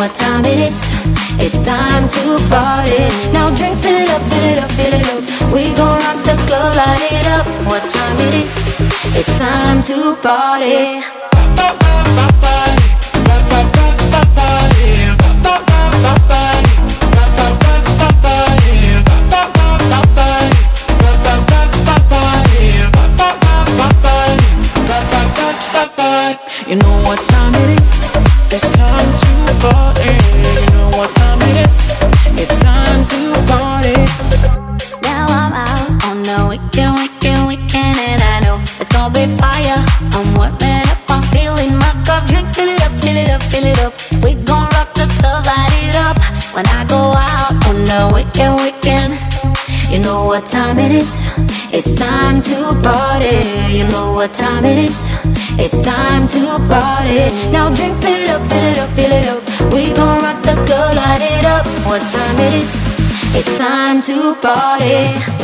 what time it is. It's time to party. Now drink, fill it up, fill it up, fill it up. We gon' rock the club, light it up. What time it is? It's time to party. What time it is? It's time to party. Now drink, fill it up, fill it up, fill it up. We gon' rock the club, light it up. What time it is? It's time to party.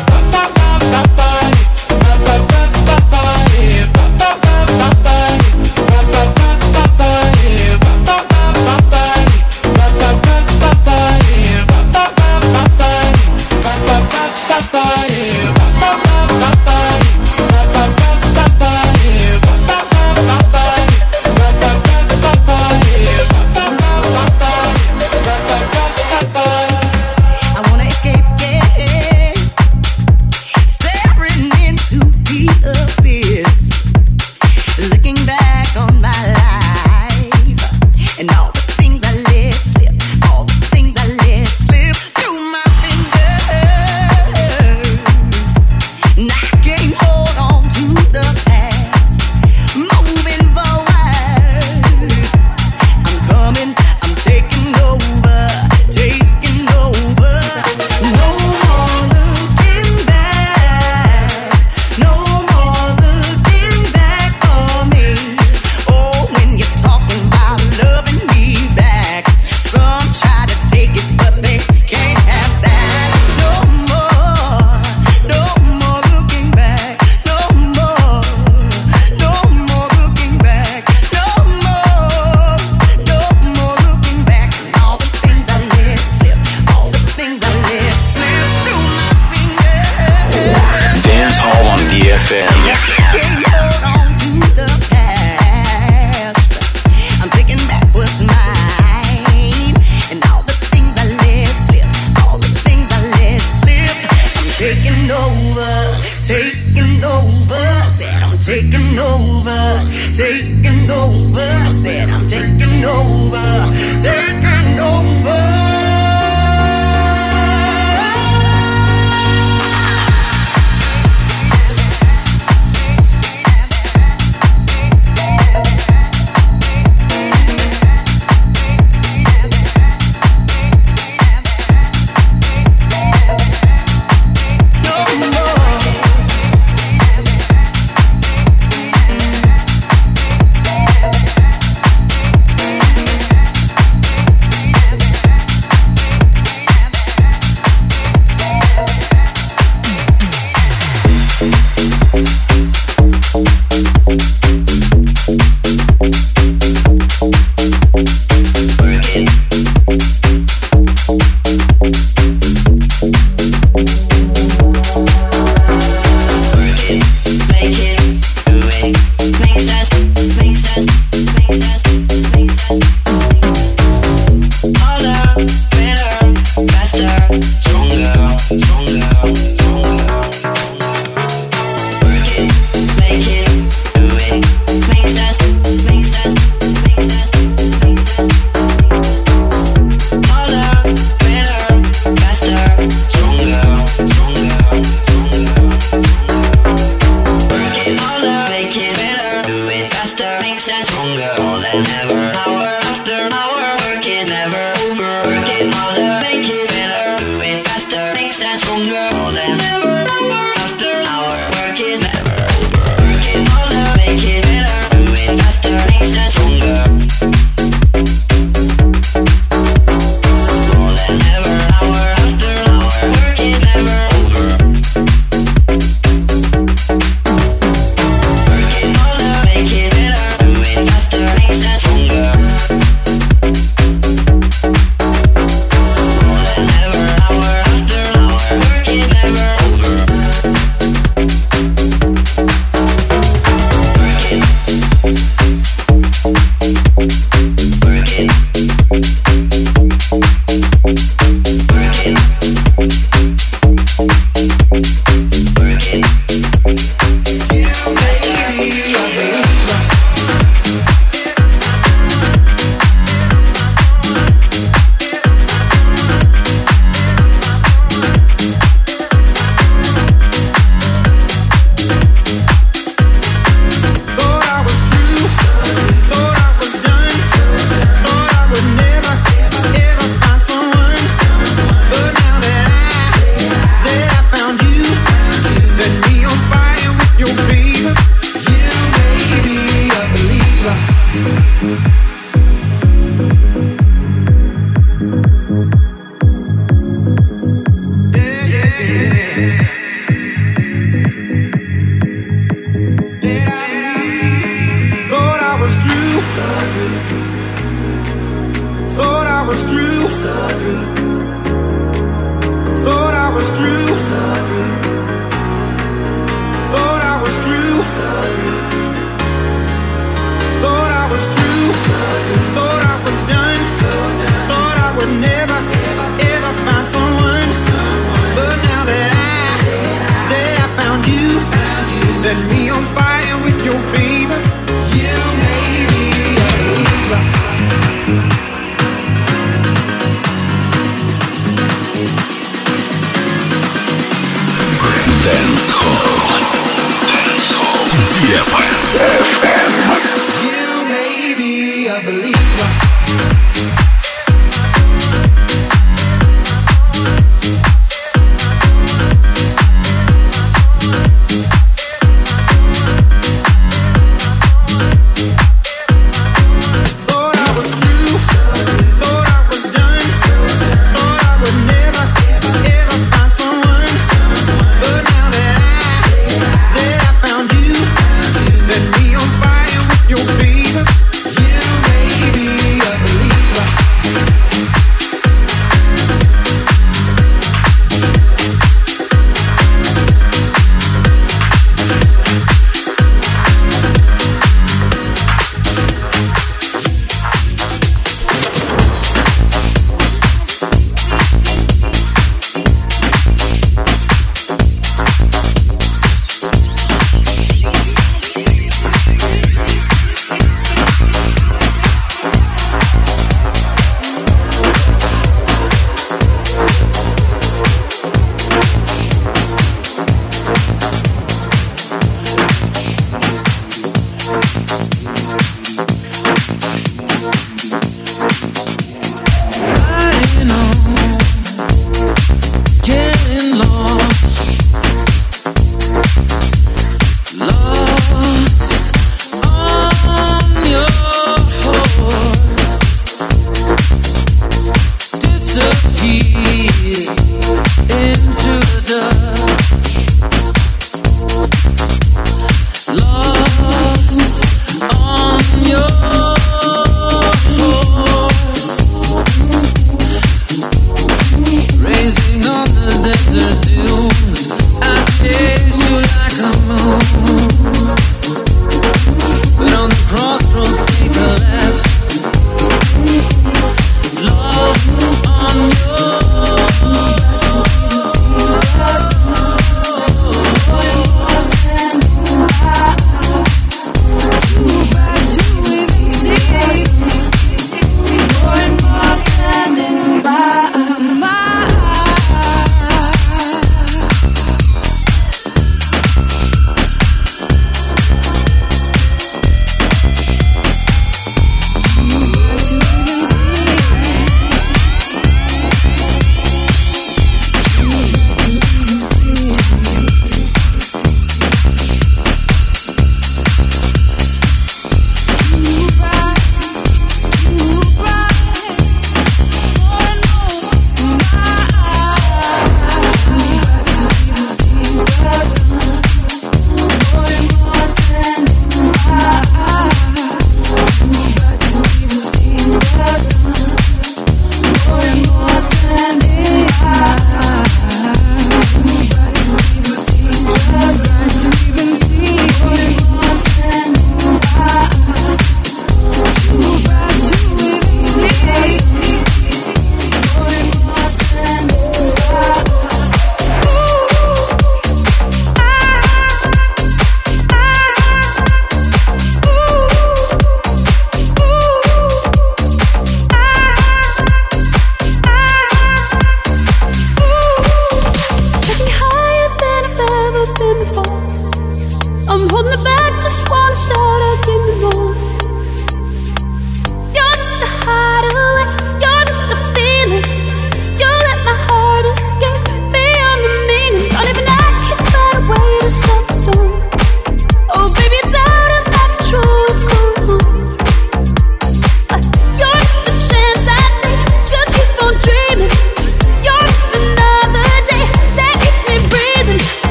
I'm holding back, just wanna shout out, give.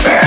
back.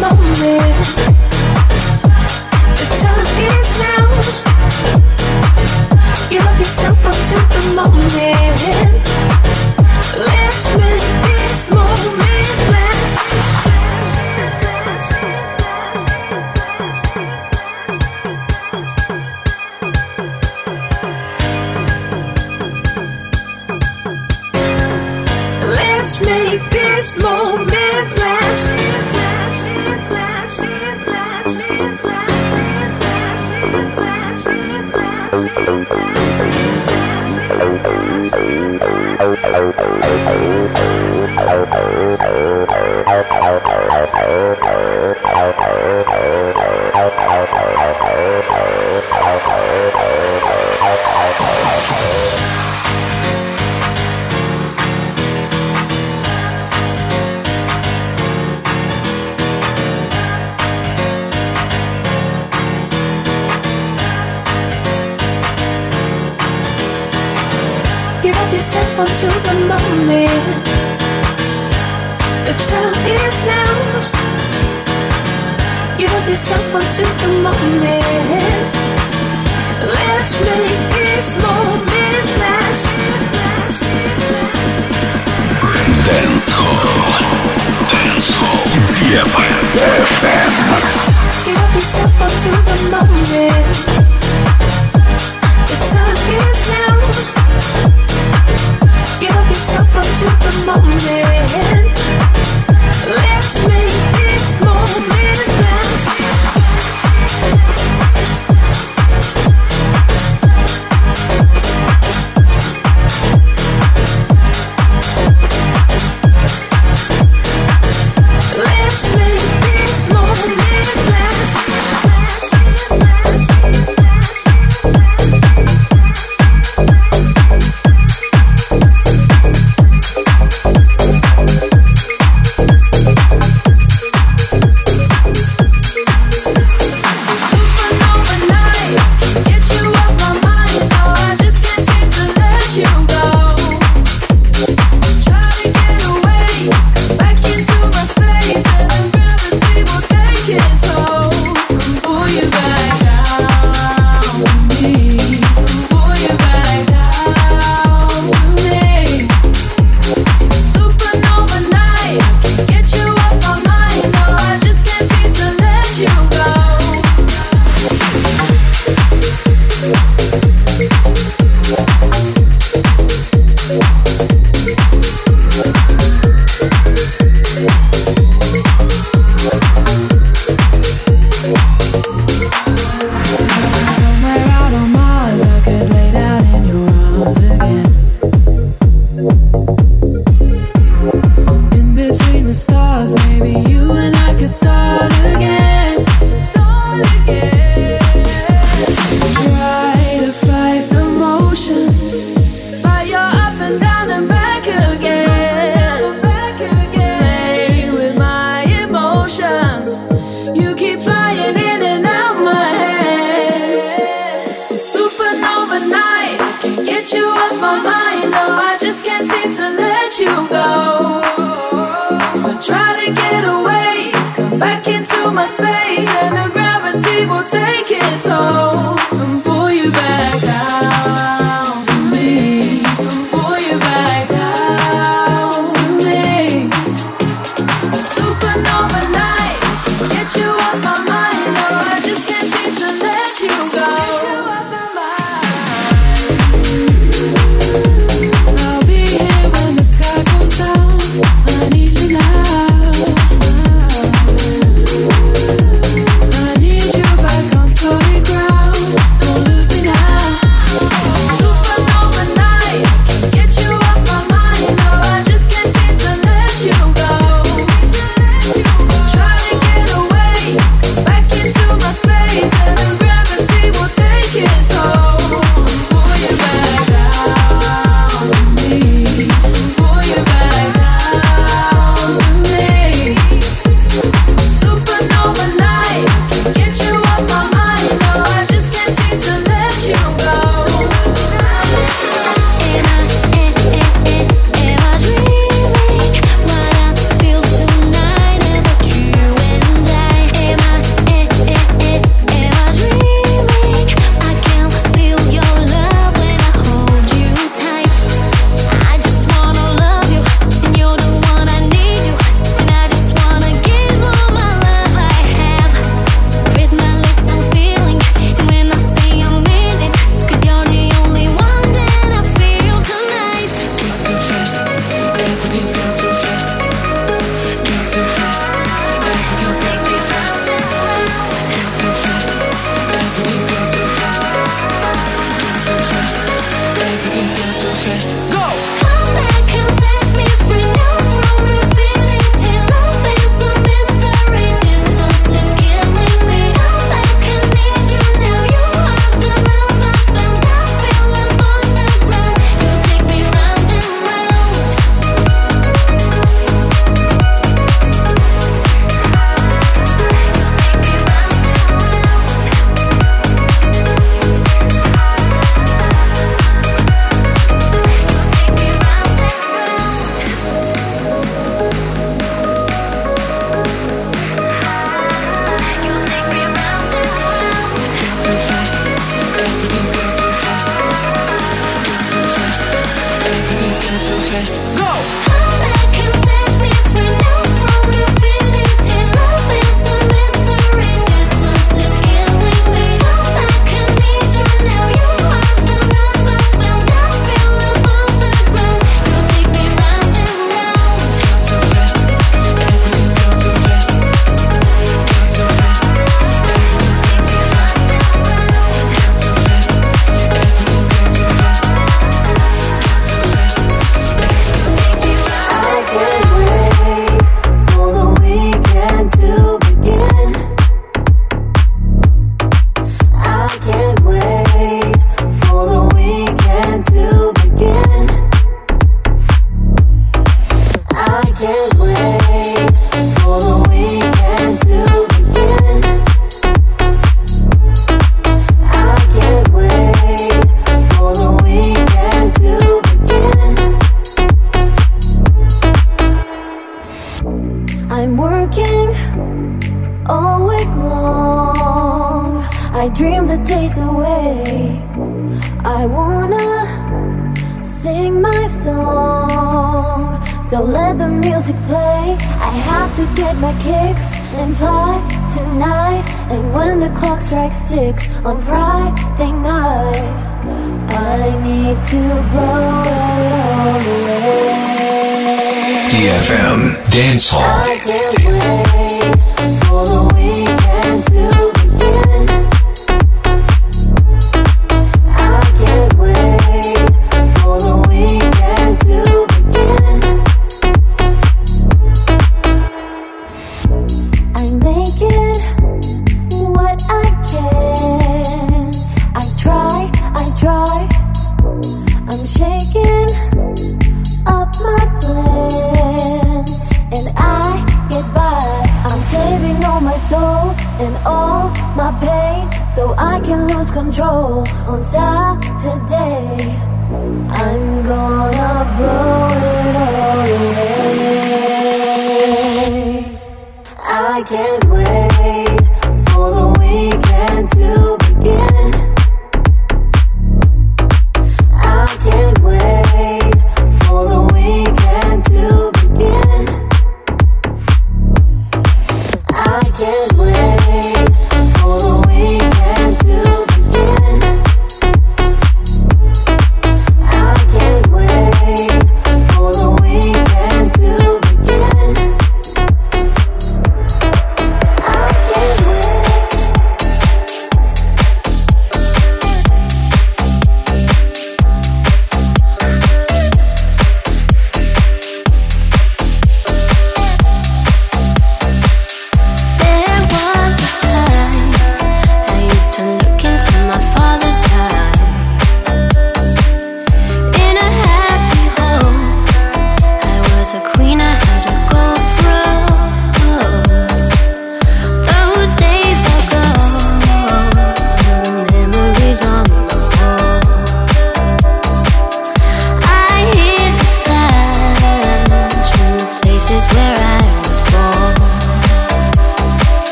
Moment.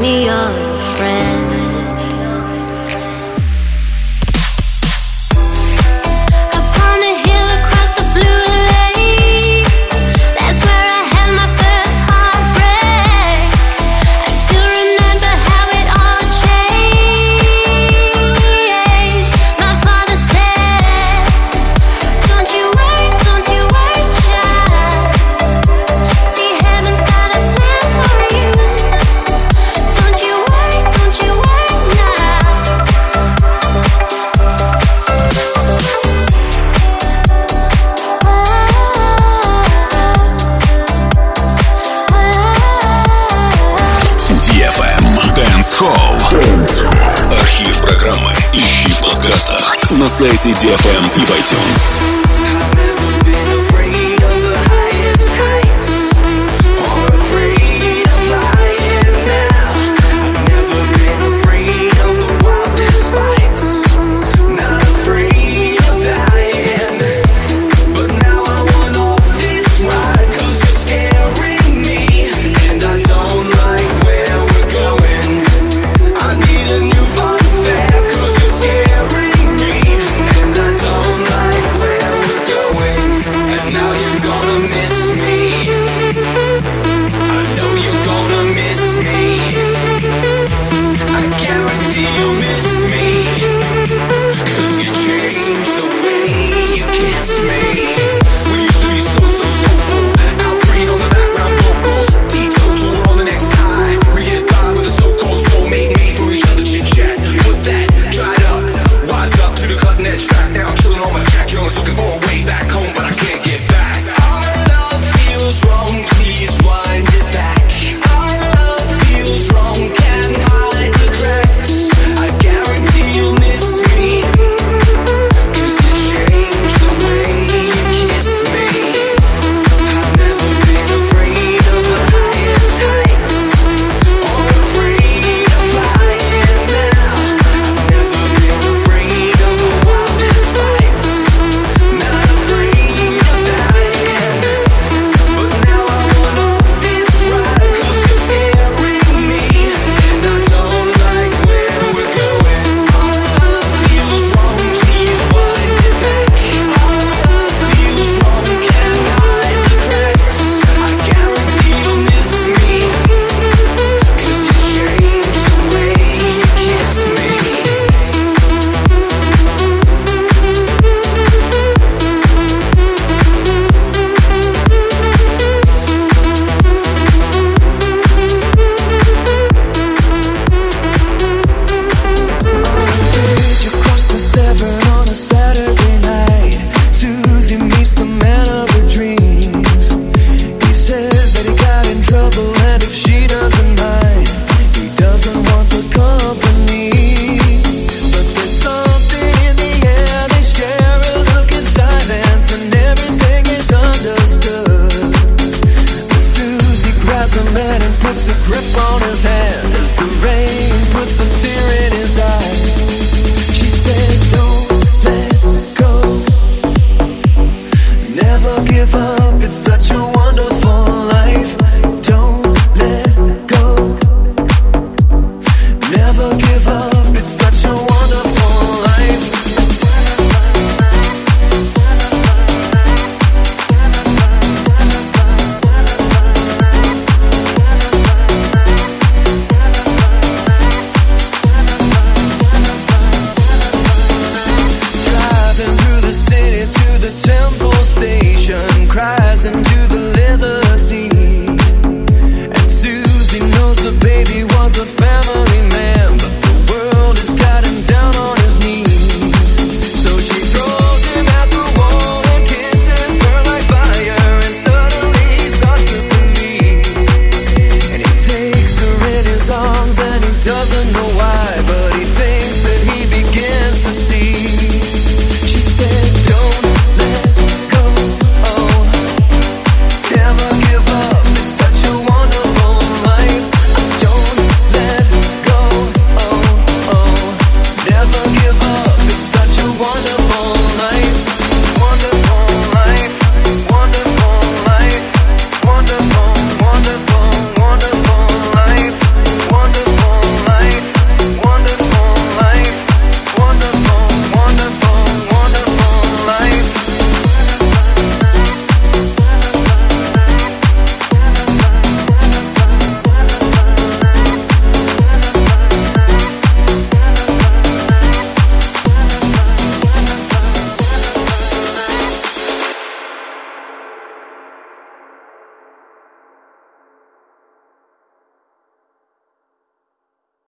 mío.